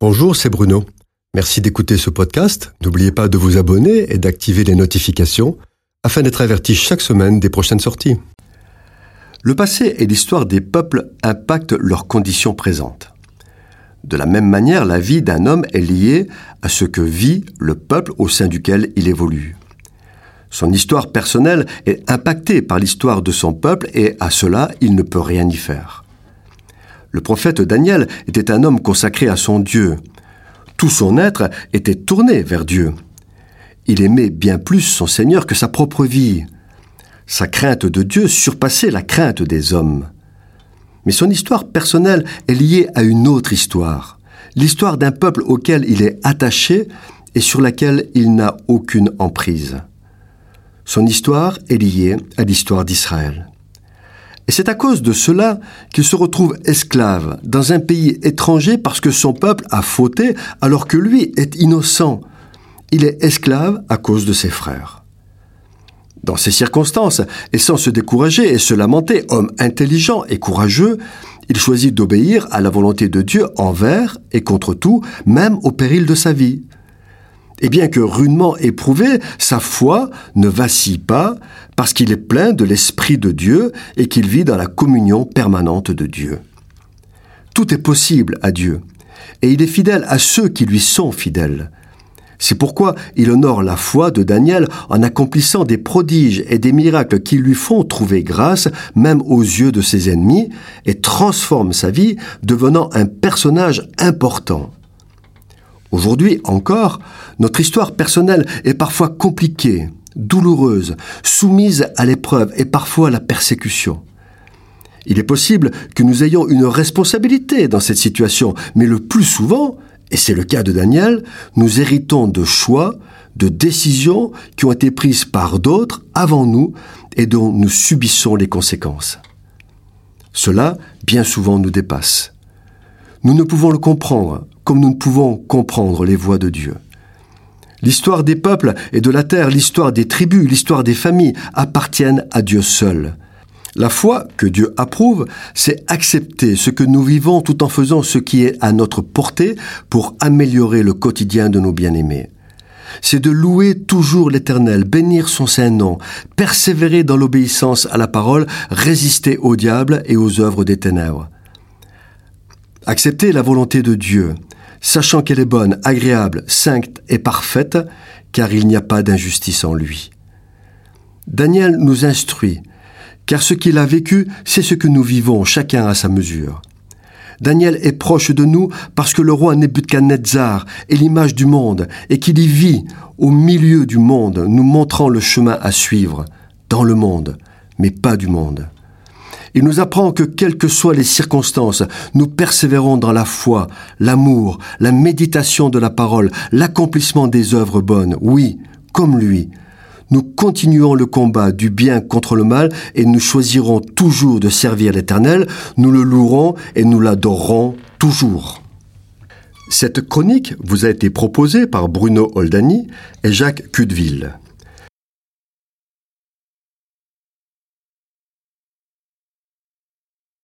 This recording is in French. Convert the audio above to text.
Bonjour, c'est Bruno. Merci d'écouter ce podcast. N'oubliez pas de vous abonner et d'activer les notifications afin d'être averti chaque semaine des prochaines sorties. Le passé et l'histoire des peuples impactent leurs conditions présentes. De la même manière, la vie d'un homme est liée à ce que vit le peuple au sein duquel il évolue. Son histoire personnelle est impactée par l'histoire de son peuple et à cela, il ne peut rien y faire. Le prophète Daniel était un homme consacré à son Dieu. Tout son être était tourné vers Dieu. Il aimait bien plus son Seigneur que sa propre vie. Sa crainte de Dieu surpassait la crainte des hommes. Mais son histoire personnelle est liée à une autre histoire, l'histoire d'un peuple auquel il est attaché et sur laquelle il n'a aucune emprise. Son histoire est liée à l'histoire d'Israël. Et c'est à cause de cela qu'il se retrouve esclave dans un pays étranger parce que son peuple a fauté alors que lui est innocent. Il est esclave à cause de ses frères. Dans ces circonstances, et sans se décourager et se lamenter, homme intelligent et courageux, il choisit d'obéir à la volonté de Dieu envers et contre tout, même au péril de sa vie. Et bien que rudement éprouvé, sa foi ne vacille pas parce qu'il est plein de l'Esprit de Dieu et qu'il vit dans la communion permanente de Dieu. Tout est possible à Dieu, et il est fidèle à ceux qui lui sont fidèles. C'est pourquoi il honore la foi de Daniel en accomplissant des prodiges et des miracles qui lui font trouver grâce même aux yeux de ses ennemis et transforme sa vie devenant un personnage important. Aujourd'hui encore, notre histoire personnelle est parfois compliquée, douloureuse, soumise à l'épreuve et parfois à la persécution. Il est possible que nous ayons une responsabilité dans cette situation, mais le plus souvent, et c'est le cas de Daniel, nous héritons de choix, de décisions qui ont été prises par d'autres avant nous et dont nous subissons les conséquences. Cela, bien souvent, nous dépasse. Nous ne pouvons le comprendre comme nous ne pouvons comprendre les voies de Dieu. L'histoire des peuples et de la terre, l'histoire des tribus, l'histoire des familles appartiennent à Dieu seul. La foi que Dieu approuve, c'est accepter ce que nous vivons tout en faisant ce qui est à notre portée pour améliorer le quotidien de nos bien-aimés. C'est de louer toujours l'Éternel, bénir son saint nom, persévérer dans l'obéissance à la parole, résister au diable et aux œuvres des ténèbres. Accepter la volonté de Dieu, sachant qu'elle est bonne, agréable, sainte et parfaite, car il n'y a pas d'injustice en lui. Daniel nous instruit, car ce qu'il a vécu, c'est ce que nous vivons, chacun à sa mesure. Daniel est proche de nous parce que le roi Nebuchadnezzar est l'image du monde et qu'il y vit au milieu du monde, nous montrant le chemin à suivre, dans le monde, mais pas du monde. Il nous apprend que quelles que soient les circonstances, nous persévérons dans la foi, l'amour, la méditation de la parole, l'accomplissement des œuvres bonnes. Oui, comme lui. Nous continuons le combat du bien contre le mal et nous choisirons toujours de servir l'Éternel, nous le louerons et nous l'adorerons toujours. Cette chronique vous a été proposée par Bruno Oldani et Jacques Cudeville.